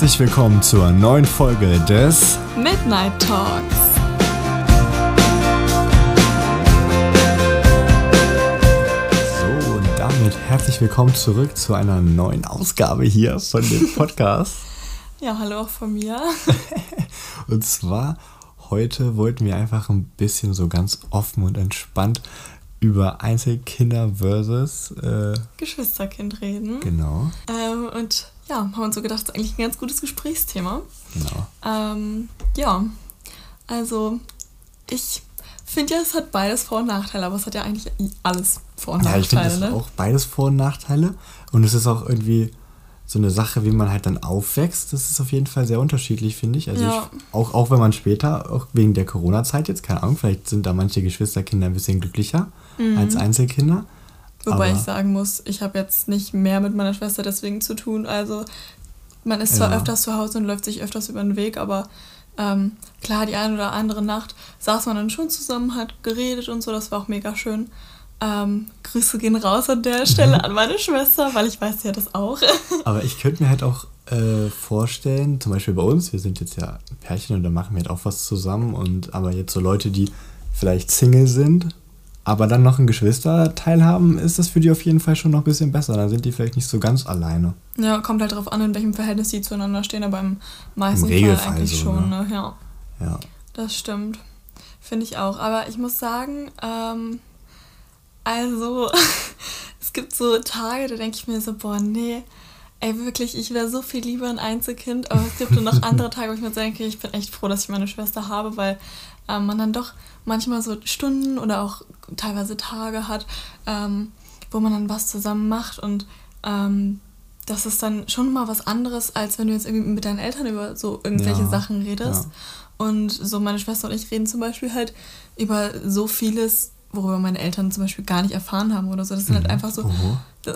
Herzlich willkommen zur neuen Folge des Midnight Talks. So, und damit herzlich willkommen zurück zu einer neuen Ausgabe hier von dem Podcast. ja, hallo auch von mir. und zwar heute wollten wir einfach ein bisschen so ganz offen und entspannt über Einzelkinder versus äh, Geschwisterkind reden. Genau. Ähm, und ja, haben uns so gedacht, das ist eigentlich ein ganz gutes Gesprächsthema. Genau. Ähm, ja, also ich finde ja, es hat beides Vor- und Nachteile, aber es hat ja eigentlich alles Vor- und ja, Nachteile. ich finde es ne? auch beides Vor- und Nachteile. Und es ist auch irgendwie so eine Sache, wie man halt dann aufwächst. Das ist auf jeden Fall sehr unterschiedlich, finde ich. Also Ja. ich, auch, auch wenn man später, auch wegen der Corona-Zeit jetzt, keine Ahnung, vielleicht sind da manche Geschwisterkinder ein bisschen glücklicher als Einzelkinder. Wobei aber- ich sagen muss, ich habe jetzt nicht mehr mit meiner Schwester deswegen zu tun. Also man ist zwar Ja. öfters zu Hause und läuft sich öfters über den Weg, aber ähm, klar, die eine oder andere Nacht saß man dann schon zusammen, hat geredet und so, das war auch mega schön. Ähm, Grüße gehen raus an der Stelle an meine Schwester, weil ich weiß, hat das auch. Aber ich könnte mir halt auch äh, vorstellen, zum Beispiel bei uns, wir sind jetzt ja ein Pärchen und da machen wir halt auch was zusammen. Und aber jetzt so Leute, die vielleicht Single sind, aber dann noch ein Geschwisterteil haben, ist das für die auf jeden Fall schon noch ein bisschen besser. Dann sind die vielleicht nicht so ganz alleine. ja, kommt halt drauf an, in welchem Verhältnis die zueinander stehen, aber im meisten Im Fall eigentlich so, schon, ne? ne? Ja. Ja. Das stimmt. Finde ich auch. Aber ich muss sagen, ähm, also, es gibt so Tage, da denke ich mir so, boah, nee, ey, wirklich, ich wäre so viel lieber ein Einzelkind. Aber es gibt dann noch andere Tage, wo ich mir denke, ich bin echt froh, dass ich meine Schwester habe, weil ähm, man dann doch manchmal so Stunden oder auch teilweise Tage hat, ähm, wo man dann was zusammen macht und ähm, das ist dann schon mal was anderes, als wenn du jetzt irgendwie mit deinen Eltern über so irgendwelche Ja, Sachen redest. ja. Und so meine Schwester und ich reden zum Beispiel halt über so vieles, worüber meine Eltern zum Beispiel gar nicht erfahren haben oder so. Das sind halt einfach so Oho.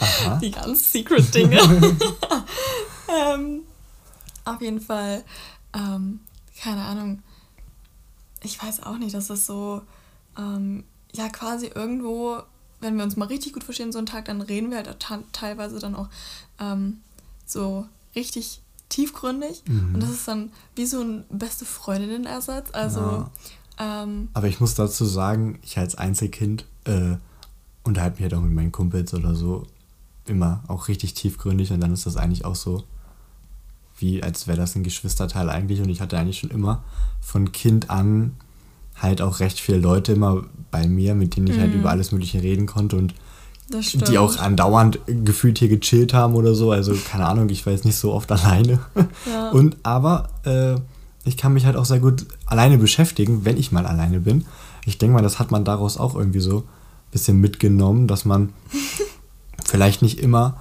Aha. die ganz secret Dinge. ähm, auf jeden Fall, ähm, keine Ahnung. Ich weiß auch nicht, dass das so, ähm, ja, quasi irgendwo, wenn wir uns mal richtig gut verstehen, so einen Tag, dann reden wir halt teilweise dann auch ähm, so richtig tiefgründig. Mhm. Und das ist dann wie so ein beste Freundinnen-Ersatz. Also, ähm, Aber ich muss dazu sagen, ich als Einzelkind äh, unterhalte mich halt auch mit meinen Kumpels oder so immer auch richtig tiefgründig und dann ist das eigentlich auch so, wie als wäre das ein Geschwisterteil eigentlich und ich hatte eigentlich schon immer von Kind an halt auch recht viele Leute immer bei mir, mit denen ich halt über alles Mögliche reden konnte und die auch andauernd gefühlt hier gechillt haben oder so. Also keine Ahnung, ich war jetzt nicht so oft alleine. Ja. Und aber äh, ich kann mich halt auch sehr gut alleine beschäftigen, wenn ich mal alleine bin. Ich denke mal, das hat man daraus auch irgendwie so ein bisschen mitgenommen, dass man vielleicht nicht immer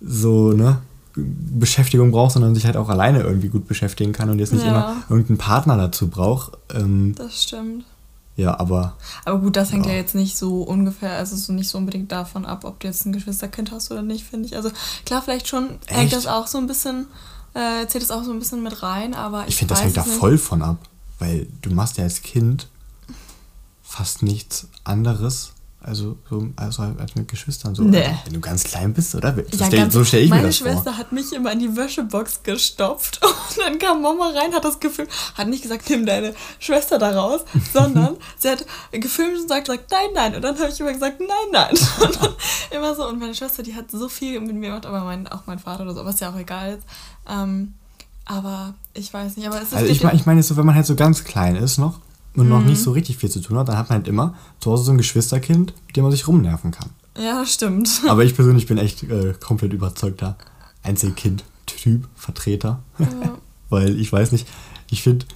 so ne Beschäftigung braucht, sondern sich halt auch alleine irgendwie gut beschäftigen kann und jetzt nicht Ja. immer irgendeinen Partner dazu braucht. Ähm, Das stimmt. ja, aber Aber gut, das hängt ja. Ja. jetzt nicht so ungefähr, also so nicht so unbedingt davon ab, ob du jetzt ein Geschwisterkind hast oder nicht, finde ich. Also klar, vielleicht schon hängt Echt? das auch so ein bisschen, äh, zählt das auch so ein bisschen mit rein, aber ich, Ich finde, das hängt da voll von ab, weil du machst ja als Kind fast nichts anderes, also, so, also als mit Geschwistern so. Nee. Also, wenn du ganz klein bist, oder? So Ja, stell, ganz, so stelle ich mir meine das Schwester vor. hat mich immer in die Wäschebox gestopft und dann kam Mama rein, hat das gefilmt, hat nicht gesagt, nimm deine Schwester da raus, sondern sie hat gefilmt und sagt, sagt nein, nein. Und dann habe ich immer gesagt, nein, nein. Und dann immer so. Und meine Schwester, die hat so viel mit mir gemacht, aber mein, auch mein Vater oder so, aber ist ja auch egal jetzt. Ähm, aber ich weiß nicht, aber es ist Also ich meine, ich meine so, wenn man halt so ganz klein ist noch und noch Mhm. nicht so richtig viel zu tun hat, dann hat man halt immer zu Hause so ein Geschwisterkind, mit dem man sich rumnerven kann. Ja, stimmt. Aber ich persönlich bin echt äh, komplett überzeugter Einzelkind-Typ, Vertreter. Ja. Weil ich weiß nicht, ich finde,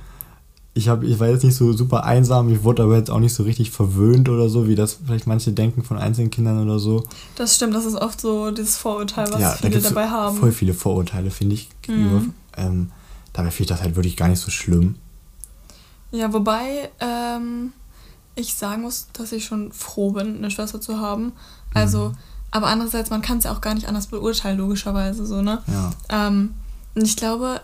ich, hab, ich war jetzt nicht so super einsam, ich wurde aber jetzt auch nicht so richtig verwöhnt oder so, wie das vielleicht manche denken von Einzelkindern oder so. Das stimmt, das ist oft so dieses Vorurteil, was ja, da viele es dabei haben. voll viele Vorurteile, finde ich, gegenüber. Mhm. Ähm, dabei finde ich das halt wirklich gar nicht so schlimm. Ja, wobei ähm, ich sagen muss, dass ich schon froh bin, eine Schwester zu haben. Also, aber andererseits, man kann es ja auch gar nicht anders beurteilen, logischerweise so, ne? Ja. Ähm, und ich glaube,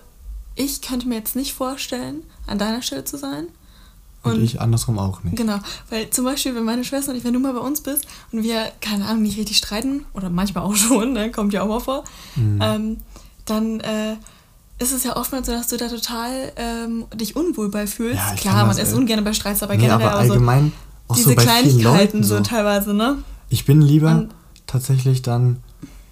ich könnte mir jetzt nicht vorstellen, an deiner Stelle zu sein. Und, ich andersrum auch nicht. Genau, weil zum Beispiel, wenn meine Schwester und ich, wenn du mal bei uns bist und wir, keine Ahnung, nicht richtig streiten, oder manchmal auch schon, ne, kommt ja auch mal vor, Mhm. ähm, dann äh, ist es ja oftmals so, dass du da total ähm, dich unwohl bei fühlst. Ja, Klar, man ist äh, ungern bei Streits, aber nee, generell aber so allgemein auch diese so Kleinigkeiten Leuten so so. teilweise, ne? Ich bin lieber Und- tatsächlich dann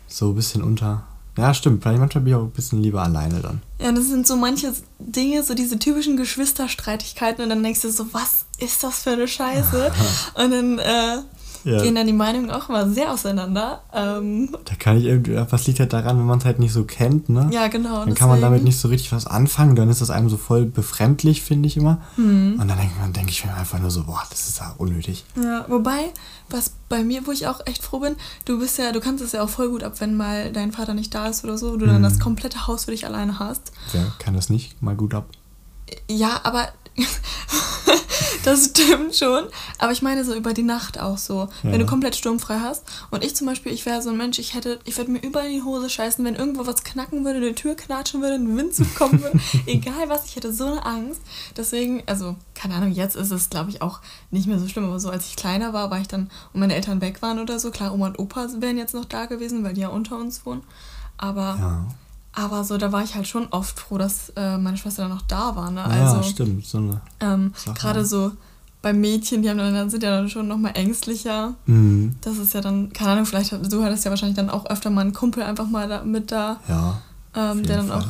so ein bisschen unter. Ja, stimmt. Vielleicht manchmal bin ich auch ein bisschen lieber alleine dann. Ja, das sind so manche Dinge, so diese typischen Geschwisterstreitigkeiten und dann denkst du so, was ist das für eine Scheiße? und dann äh, Ja. gehen dann die Meinungen auch immer sehr auseinander. Ähm, Da kann ich irgendwie, was liegt halt daran, wenn man es halt nicht so kennt, ne? ja, genau. Dann kann man damit deswegen. nicht so richtig was anfangen, dann ist das einem so voll befremdlich, finde ich immer. Mhm. Und dann denke denk ich mir einfach nur so, boah, das ist ja unnötig. Ja, wobei, was bei mir, wo ich auch echt froh bin, du bist ja, du kannst es ja auch voll gut ab, wenn mal dein Vater nicht da ist oder so, du dann Mhm. das komplette Haus für dich alleine hast. Wer kann das nicht mal gut ab? Ja, aber das stimmt schon. Aber ich meine so über die Nacht auch so. Wenn Ja. du komplett sturmfrei hast. Und ich zum Beispiel, ich wäre so ein Mensch, ich hätte, ich würde mir überall in die Hose scheißen, wenn irgendwo was knacken würde, eine Tür knatschen würde, ein Windzug kommen würde. egal was, ich hätte so eine Angst. Deswegen, also, keine Ahnung, jetzt ist es, glaube ich, auch nicht mehr so schlimm. Aber so als ich kleiner war, war ich dann, und meine Eltern weg waren oder so. Klar, Oma und Opa wären jetzt noch da gewesen, weil die ja unter uns wohnen. Aber, Ja, aber so, da war ich halt schon oft froh, dass äh, meine Schwester dann noch da war. Ne? ja Also, stimmt. So eine, ähm. Gerade so bei Mädchen, die haben dann, sind ja dann schon nochmal ängstlicher. mhm. Das ist ja dann, keine Ahnung, vielleicht, hat- du hattest ja wahrscheinlich dann auch öfter mal einen Kumpel einfach mal da, mit da, Ja, ähm, der dann Fall. auch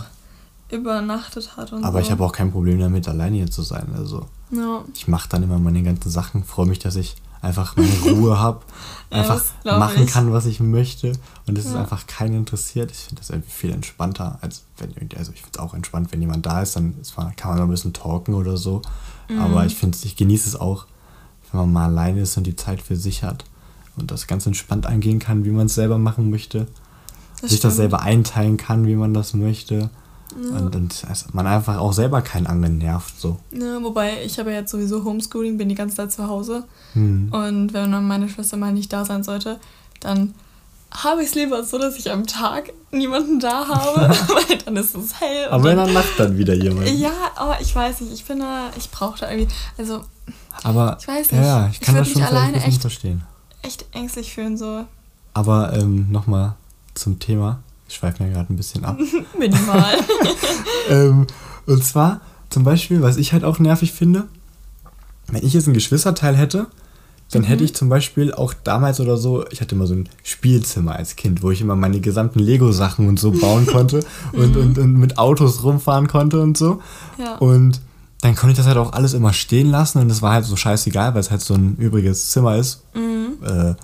übernachtet hat und aber so. ich habe auch kein Problem damit, alleine hier zu sein. Also Ja, ich mache dann immer meine ganzen Sachen, freue mich, dass ich einfach meine Ruhe habe, Ja, einfach das glaub machen ich. kann, was ich möchte und es ist Ja. einfach keinen interessiert. Ich finde das irgendwie viel entspannter, als wenn also ich finde es auch entspannt, wenn jemand da ist, dann ist kann man noch ein bisschen talken oder so. Mhm. Aber ich finde ich genieße es auch, wenn man mal alleine ist und die Zeit für sich hat und das ganz entspannt angehen kann, wie man es selber machen möchte, das sich das stimmt. selber einteilen kann, wie man das möchte. Ja. Und, und also man einfach auch selber keinen anderen nervt. So. Ja, wobei, ich habe ja jetzt sowieso Homeschooling, bin die ganze Zeit zu Hause. Hm. Und wenn dann meine Schwester mal nicht da sein sollte, dann habe ich es lieber so, dass ich am Tag niemanden da habe, weil dann ist es hell. Aber in dann, der Nacht dann wieder jemand. Ja, aber ich weiß nicht, ich finde, ich brauche da irgendwie, also Aber Ich weiß nicht. ja, ich Ich kann würd das schon alleine echt- verstehen. echt ängstlich fühlen, so Aber ähm, nochmal zum Thema. Ich schweife mir gerade ein bisschen ab. minimal. ähm, und zwar zum Beispiel, was ich halt auch nervig finde, wenn ich jetzt ein Geschwisterteil hätte, dann Mhm. hätte ich zum Beispiel auch damals oder so, ich hatte immer so ein Spielzimmer als Kind, wo ich immer meine gesamten Lego-Sachen und so bauen konnte und, und, und mit Autos rumfahren konnte und so. Mhm. Ja. Und dann konnte ich das halt auch alles immer stehen lassen und es war halt so scheißegal, weil es halt so ein übriges Zimmer ist. Mhm. Äh,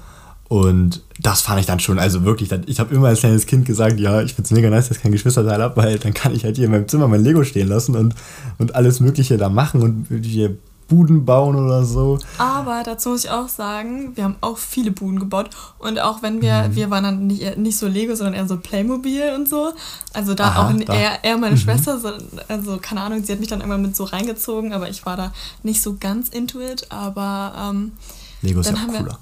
und das fand ich dann schon, also wirklich, ich habe immer als kleines Kind gesagt, ja, ich find's mega nice, dass ich kein Geschwisterteil habe, weil dann kann ich halt hier in meinem Zimmer mein Lego stehen lassen und, und alles Mögliche da machen und hier Buden bauen oder so. Aber dazu muss ich auch sagen, wir haben auch viele Buden gebaut. Und auch wenn wir, Mhm. wir waren dann nicht, nicht so Lego, sondern eher so Playmobil und so. Also da Aha, auch da. Mhm. eher, eher meine Schwester, so, also keine Ahnung, sie hat mich dann irgendwann mit so reingezogen, aber ich war da nicht so ganz into it. Aber ähm, Lego ist Dann ja haben cooler.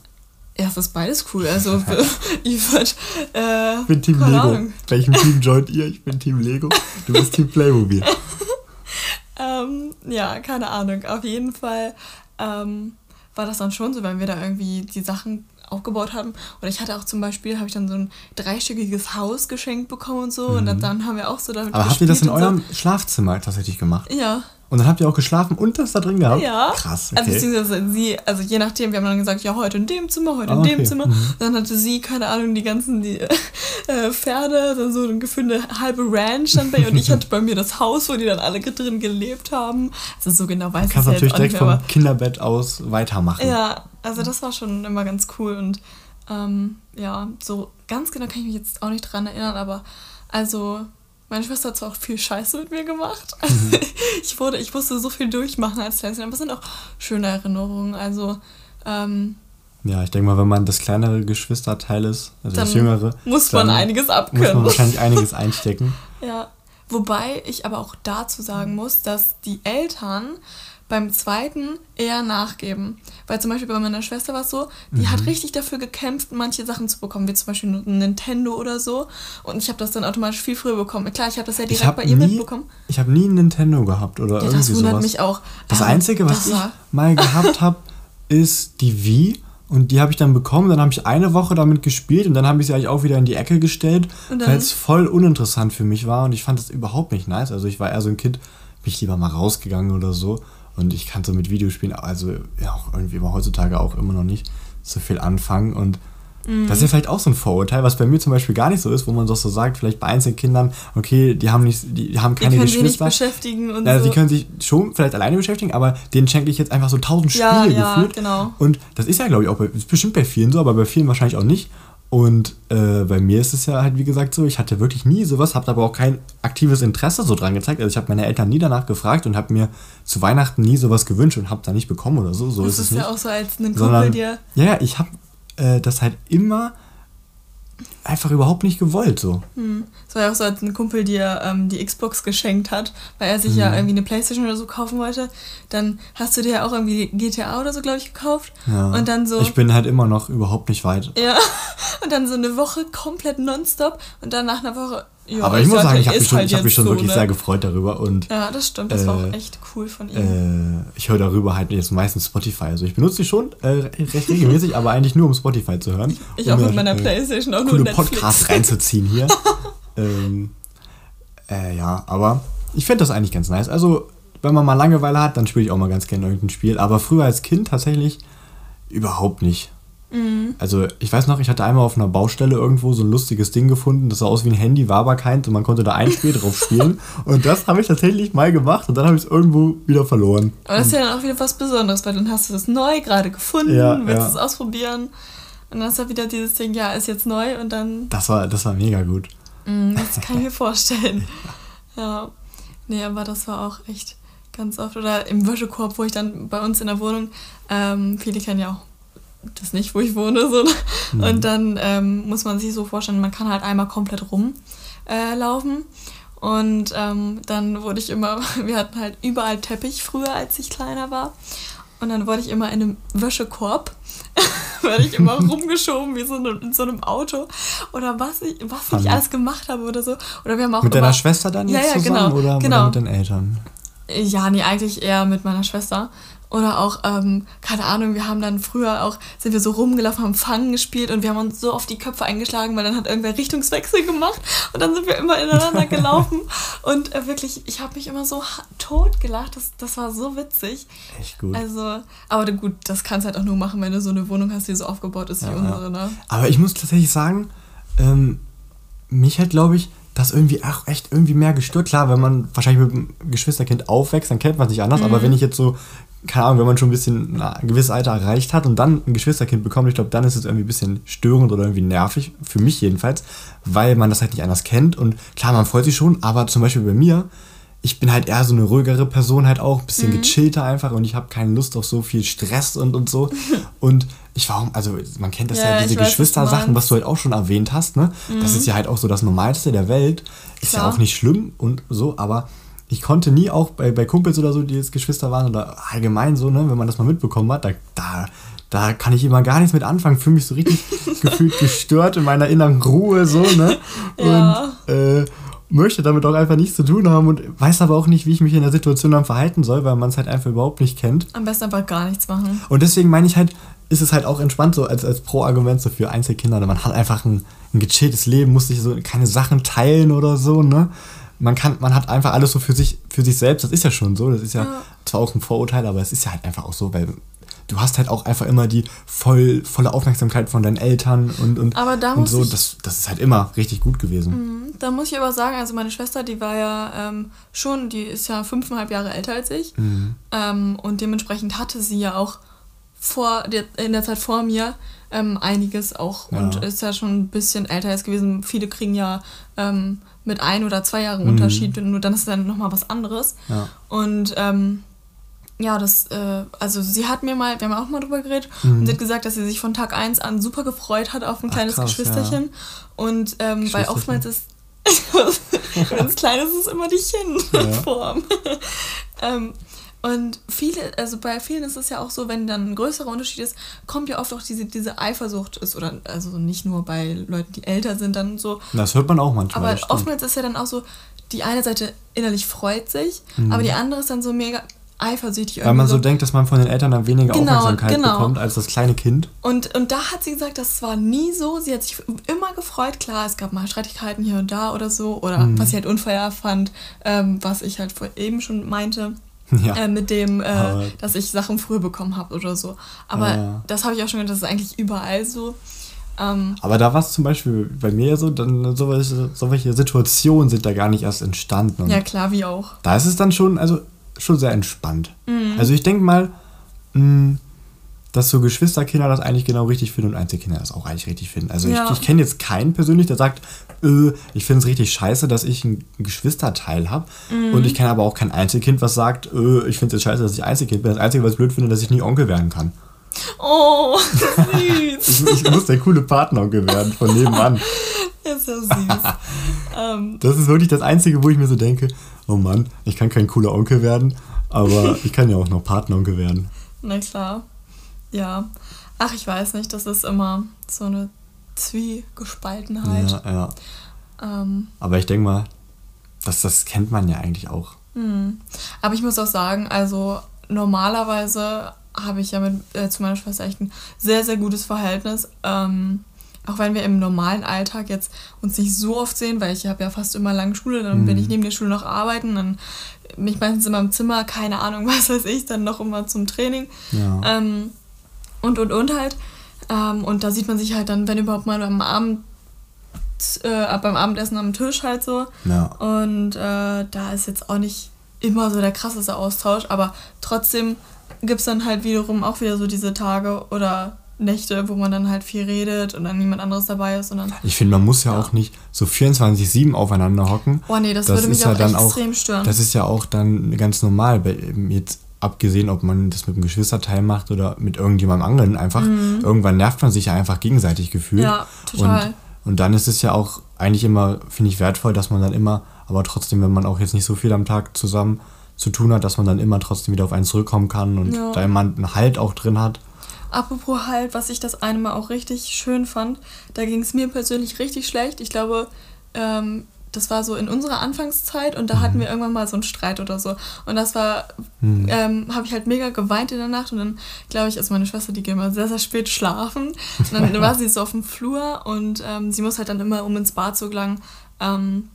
Ja, es ist beides cool. Also ich würde, äh, Ich bin Team Lego. Ahnung. Welchem Team joint ihr? Ich bin Team Lego. Du bist Team Playmobil. Ähm, ja, keine Ahnung. Auf jeden Fall ähm, war das dann schon so, wenn wir da irgendwie die Sachen aufgebaut haben. Und ich hatte auch zum Beispiel, habe ich dann so ein dreistöckiges Haus geschenkt bekommen und so. Und dann, dann haben wir auch so damit Mhm. Aber habt ihr das in eurem Schlafzimmer tatsächlich gemacht? So. Ja. Und dann habt ihr auch geschlafen und das da drin gehabt? Ja. Krass, Also okay. beziehungsweise sie, also je nachdem, wir haben dann gesagt, ja, heute in dem Zimmer, heute Ah, in dem okay. Zimmer. Mhm. Dann hatte sie, keine Ahnung, die ganzen die, äh, Pferde, dann so ein Gefühl, eine halbe Ranch dann bei ihr. Und ich hatte bei mir das Haus, wo die dann alle drin gelebt haben. Also so genau weiß ich kannst es natürlich nicht direkt mehr, vom aber Kinderbett aus weitermachen. Ja, also das war schon immer ganz cool und ähm, ja, so ganz genau kann ich mich jetzt auch nicht dran erinnern, aber also meine Schwester hat zwar auch viel Scheiße mit mir gemacht. Mhm. ich wurde, ich musste so viel durchmachen als Kleines, aber es sind auch schöne Erinnerungen. Also ähm, Ja, ich denke mal, wenn man das kleinere Geschwisterteil ist, also das jüngere, muss man einiges muss man abkönnen. wahrscheinlich einiges einstecken. Ja, wobei ich aber auch dazu sagen muss, dass die Eltern beim zweiten eher nachgeben. Weil zum Beispiel bei meiner Schwester war es so, die Mhm. hat richtig dafür gekämpft, manche Sachen zu bekommen, wie zum Beispiel ein Nintendo oder so. Und ich habe das dann automatisch viel früher bekommen. Klar, ich habe das ja direkt habe bei ihr nie, mitbekommen. ich hab nie ein Nintendo gehabt oder Ja, irgendwie das wundert sowas. mich auch. Das Ähm, Einzige, was ich mal gehabt habe, ist die Wii. Und die habe ich dann bekommen, dann habe ich eine Woche damit gespielt und dann habe ich sie eigentlich auch wieder in die Ecke gestellt, weil es voll uninteressant für mich war und ich fand das überhaupt nicht nice. Also ich war eher so ein Kind, bin ich lieber mal rausgegangen oder so. Und ich kann so mit Videospielen, also ja, auch irgendwie immer heutzutage auch immer noch nicht so viel anfangen. Und mhm. das ist ja vielleicht auch so ein Vorurteil, was bei mir zum Beispiel gar nicht so ist, wo man doch so sagt, vielleicht bei Einzelkindern, okay, die haben nicht, die haben keine die können Geschwister. Sich nicht beschäftigen und also so. Die können sich schon vielleicht alleine beschäftigen, aber denen schenke ich jetzt einfach so tausend Spiele ja, ja, gefühlt. Genau. Und das ist ja, glaube ich, auch bei, ist bestimmt bei vielen so, aber bei vielen wahrscheinlich auch nicht. Und äh, bei mir ist es ja halt, wie gesagt, so, ich hatte wirklich nie sowas, habe aber auch kein aktives Interesse so dran gezeigt. Also ich habe meine Eltern nie danach gefragt und habe mir zu Weihnachten nie sowas gewünscht und habe da nicht bekommen oder so. So das ist, ist es ja nicht. auch so als ein Kumpel dir. Ja, ich habe äh, das halt immer einfach überhaupt nicht gewollt. So. Hm. Es war ja auch so, als ein Kumpel dir ähm, die Xbox geschenkt hat, weil er sich hm. ja irgendwie eine Playstation oder so kaufen wollte. Dann hast du dir ja auch irgendwie GTA oder so, glaube ich, gekauft. Ja. Und dann so. Ich bin halt immer noch überhaupt nicht weit. Ja. Und dann so eine Woche komplett nonstop und dann nach einer Woche, ja, Aber ich muss sagen, ich habe mich schon, halt hab mich schon so, wirklich ne? sehr gefreut darüber. Und, ja, das stimmt. Das äh, war auch äh, echt cool von ihm. Äh, ich höre darüber halt jetzt meistens Spotify. Also ich benutze die schon äh, recht regelmäßig, aber eigentlich nur um Spotify zu hören. Ich, ich um auch mit meiner äh, Playstation auch coole nur. Podcasts reinzuziehen hier. ähm, äh, ja, aber ich finde das eigentlich ganz nice. Also wenn man mal Langeweile hat, dann spiele ich auch mal ganz gerne irgendein Spiel. Aber früher als Kind tatsächlich überhaupt nicht. Mhm. Also ich weiß noch, ich hatte einmal auf einer Baustelle irgendwo so ein lustiges Ding gefunden, das sah aus wie ein Handy, war aber keins und man konnte da ein Spiel drauf spielen. Und das habe ich tatsächlich mal gemacht und dann habe ich es irgendwo wieder verloren. Aber das ist ja dann auch wieder was Besonderes, weil dann hast du das neu gerade gefunden, ja, willst ja. es ausprobieren. Und dann ist da wieder dieses Ding, ja, ist jetzt neu und dann. Das war, das war mega gut. Mhm, das kann ich mir vorstellen. ja. Nee, aber das war auch echt ganz oft. Oder im Wäschekorb, wo ich dann bei uns in der Wohnung, ähm, viele kennen ja auch das nicht, wo ich wohne. So. Mhm. Und dann ähm, muss man sich so vorstellen, man kann halt einmal komplett rumlaufen. Äh, und ähm, dann wurde ich immer, wir hatten halt überall Teppich früher, als ich kleiner war. Und dann wurde ich immer in einem Wäschekorb, werde ich immer rumgeschoben wie so in so einem Auto. Oder was ich, was ich alles gemacht habe oder so. Oder wir haben auch mit immer, deiner Schwester dann jetzt ja, ja, zusammen genau, oder, genau. oder mit den Eltern? Ja, nee, eigentlich eher mit meiner Schwester. Oder auch, ähm, keine Ahnung, wir haben dann früher auch, sind wir so rumgelaufen, haben Fangen gespielt und wir haben uns so auf die Köpfe eingeschlagen, weil dann hat irgendwer Richtungswechsel gemacht und dann sind wir immer ineinander gelaufen. und äh, wirklich, ich habe mich immer so tot gelacht, das, das war so witzig. Echt gut. Also, aber gut, das kannst du halt auch nur machen, wenn du so eine Wohnung hast, die so aufgebaut ist wie ja, unsere, ne? Aber ich muss tatsächlich sagen, ähm, mich hat, glaube ich, das irgendwie auch echt irgendwie mehr gestört. Klar, wenn man wahrscheinlich mit einem Geschwisterkind aufwächst, dann kennt man sich anders, mhm. aber wenn ich jetzt so keine Ahnung, wenn man schon ein bisschen ein gewisses Alter erreicht hat und dann ein Geschwisterkind bekommt, ich glaube, dann ist es irgendwie ein bisschen störend oder irgendwie nervig, für mich jedenfalls, weil man das halt nicht anders kennt und klar, man freut sich schon, aber zum Beispiel bei mir, ich bin halt eher so eine ruhigere Person halt auch, ein bisschen mhm. gechillter einfach und ich habe keine Lust auf so viel Stress und, und so und ich war, also man kennt das ja, ja diese Geschwistersachen, was du halt auch schon erwähnt hast, ne? Mhm. Das ist ja halt auch so das Normalste der Welt, ist Klar. ja auch nicht schlimm und so, aber ich konnte nie auch bei, bei Kumpels oder so, die jetzt Geschwister waren oder allgemein so, ne, wenn man das mal mitbekommen hat, da, da, da kann ich immer gar nichts mit anfangen, fühle mich so richtig gefühlt gestört in meiner inneren Ruhe, so, ne? Ja. Und äh, möchte damit auch einfach nichts zu tun haben und weiß aber auch nicht, wie ich mich in der Situation dann verhalten soll, weil man es halt einfach überhaupt nicht kennt. Am besten einfach gar nichts machen. Und deswegen meine ich halt, ist es halt auch entspannt so als, als Pro-Argument so für Einzelkinder. Man hat einfach ein, ein gechilltes Leben, muss sich so keine Sachen teilen oder so, ne? Man kann, man hat einfach alles so für sich, für sich selbst. Das ist ja schon so. Das ist ja, ja, zwar auch ein Vorurteil, aber es ist ja halt einfach auch so, weil du hast halt auch einfach immer die voll, volle Aufmerksamkeit von deinen Eltern und, und, aber da und so. Das, das ist halt immer richtig gut gewesen. Mhm. Da muss ich aber sagen, also meine Schwester, die war ja ähm, schon, die ist ja fünfeinhalb Jahre älter als ich. Mhm. Ähm, und dementsprechend hatte sie ja auch vor der, in der Zeit vor mir ähm, einiges auch ja. und ist ja schon ein bisschen älter jetzt gewesen. Viele kriegen ja ähm, mit ein oder zwei Jahren mhm. Unterschied, nur dann ist dann nochmal was anderes. Ja. Und ähm, ja, das, äh, also sie hat mir mal, wir haben auch mal drüber geredet, mhm. und sie hat gesagt, dass sie sich von Tag 1 an super gefreut hat auf ein Ach, kleines krass, Geschwisterchen. Ja. Und ähm, weil oftmals ist, wenn es klein ist, ist es immer die Chin-Form. Ja. ähm, und viele, also bei vielen ist es ja auch so, wenn dann ein größerer Unterschied ist, kommt ja oft auch diese, diese Eifersucht ist, oder also nicht nur bei Leuten, die älter sind, dann so. Das hört man auch manchmal. Aber oftmals ist ja dann auch so, die eine Seite innerlich freut sich, mhm. aber die andere ist dann so mega eifersüchtig. Weil man so denkt, dass man von den Eltern dann weniger Genau, Aufmerksamkeit genau. bekommt als das kleine Kind. Und, und da hat sie gesagt, das war nie so. Sie hat sich immer gefreut. Klar, es gab mal Streitigkeiten hier und da oder so. Oder Mhm. was sie halt unfair fand, ähm, was ich halt vor eben schon meinte. Ja. Äh, mit dem, äh, dass ich Sachen früher bekommen habe oder so. Aber Ja. das habe ich auch schon gehört, das ist eigentlich überall so. Ähm, Aber da war es zum Beispiel bei mir so, dann solche, solche Situationen sind da gar nicht erst entstanden. Und ja, klar, wie auch. da ist es dann schon, also schon sehr entspannt. Mhm. Also ich denke mal, mh, dass so Geschwisterkinder das eigentlich genau richtig finden und Einzelkinder das auch eigentlich richtig finden. Also Ja. ich, ich kenne jetzt keinen persönlich, der sagt, äh, ich finde es richtig scheiße, dass ich einen Geschwisterteil habe. Mhm. Und ich kenne aber auch kein Einzelkind, was sagt, äh, ich finde es jetzt scheiße, dass ich Einzelkind bin. Das Einzige, was ich blöd finde, dass ich nie Onkel werden kann. Oh, süß. Ich, ich muss der coole Partneronkel werden von nebenan. ist ja süß. ähm, Das ist wirklich das Einzige, wo ich mir so denke, oh Mann, ich kann kein cooler Onkel werden, aber ich kann ja auch noch Partneronkel werden. na klar. Ja. Ach, ich weiß nicht, das ist immer so eine Zwiegespaltenheit. Ja, ja. Ähm, Aber ich denke mal, das, das kennt man ja eigentlich auch. hm. Aber ich muss auch sagen, also normalerweise habe ich ja mit äh, zu meiner Schwester echt ein sehr, sehr gutes Verhältnis. Ähm, auch wenn wir im normalen Alltag jetzt uns nicht so oft sehen, weil ich habe ja fast immer lange Schule, dann bin ich neben der Schule noch arbeiten, dann bin ich meistens immer im Zimmer, keine Ahnung, was weiß ich, dann noch immer zum Training. Ja. Ähm, und, und, und halt. Ähm, und da sieht man sich halt dann, wenn überhaupt mal am Abend, äh, beim Abendessen am Tisch halt so. ja. Und äh, da ist jetzt auch nicht immer so der krasseste Austausch, aber trotzdem gibt es dann halt wiederum auch wieder so diese Tage oder Nächte, wo man dann halt viel redet und dann niemand anderes dabei ist und dann. Ich finde, man muss ja, Ja. auch nicht so 24-7 aufeinander hocken. Oh nee, das, würde mich ist auch ja dann extrem stören. Das ist ja auch dann ganz normal. Bei, jetzt abgesehen, ob man das mit einem Geschwisterteil macht oder mit irgendjemandem anderen einfach. Irgendwann nervt man sich ja einfach gegenseitig gefühlt. Mhm. Ja, total. Und, und dann ist es ja auch eigentlich immer, finde ich, wertvoll, dass man dann immer, aber trotzdem, wenn man auch jetzt nicht so viel am Tag zusammen zu tun hat, dass man dann immer trotzdem wieder auf einen zurückkommen kann und Ja. da immer einen Halt auch drin hat. Apropos halt, was ich das eine Mal auch richtig schön fand, da ging es mir persönlich richtig schlecht. Ich glaube, ähm, das war so in unserer Anfangszeit und da hatten wir irgendwann mal so einen Streit oder so. Und das war, ähm, habe ich halt mega geweint in der Nacht und dann, glaube ich, also meine Schwester, die geht immer sehr, sehr spät schlafen. Und dann war sie so auf dem Flur und ähm, sie muss halt dann immer, um ins Bad zu gelangen, ähm,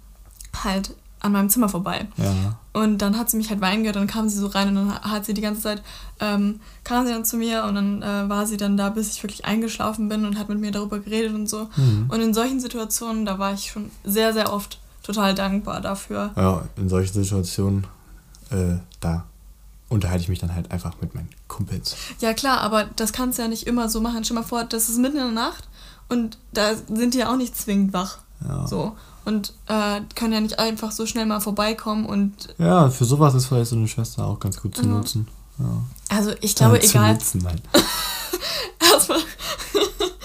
halt an meinem Zimmer vorbei. Ja. Und dann hat sie mich halt weinen gehört, dann kam sie so rein und dann hat sie die ganze Zeit, ähm, kam sie dann zu mir und dann äh, war sie dann da, bis ich wirklich eingeschlafen bin und hat mit mir darüber geredet und so. Mhm. Und in solchen Situationen, da war ich schon sehr, sehr oft total dankbar dafür. Ja, in solchen Situationen, äh, da unterhalte ich mich dann halt einfach mit meinen Kumpels. Ja klar, aber das kannst du ja nicht immer so machen. Stell mal vor, das ist mitten in der Nacht und da sind die ja auch nicht zwingend wach. Ja. So. Und äh, können ja nicht einfach so schnell mal vorbeikommen und Ja, für sowas ist vielleicht so eine Schwester auch ganz gut zu Ja. nutzen. Ja. also ich glaube, Äh, egal. Nutzen, nein. Erstmal.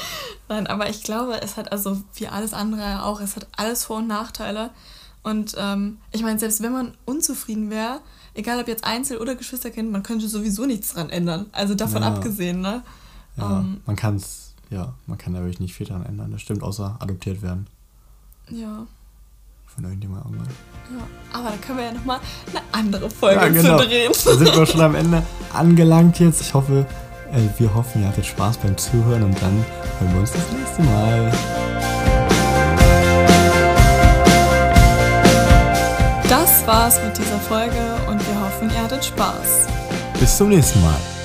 Nein, aber ich glaube, es hat also wie alles andere auch, es hat alles Vor- und Nachteile. Und ähm, ich meine, selbst wenn man unzufrieden wäre, egal ob jetzt Einzel- oder Geschwisterkind, man könnte sowieso nichts dran ändern. Also davon Ja. abgesehen, ne? Ja, Ähm, man kann es, ja, man kann da wirklich nicht viel dran ändern. Das stimmt, außer adoptiert werden ja, von irgendjemand irgendwann. ja. Aber da können wir ja nochmal eine andere Folge Ja, genau. zu drehen. Da sind wir schon am Ende angelangt jetzt. Ich hoffe, wir hoffen, ihr hattet Spaß beim Zuhören und dann hören wir uns das nächste Mal. Das war's mit dieser Folge und wir hoffen, ihr hattet Spaß. Bis zum nächsten Mal.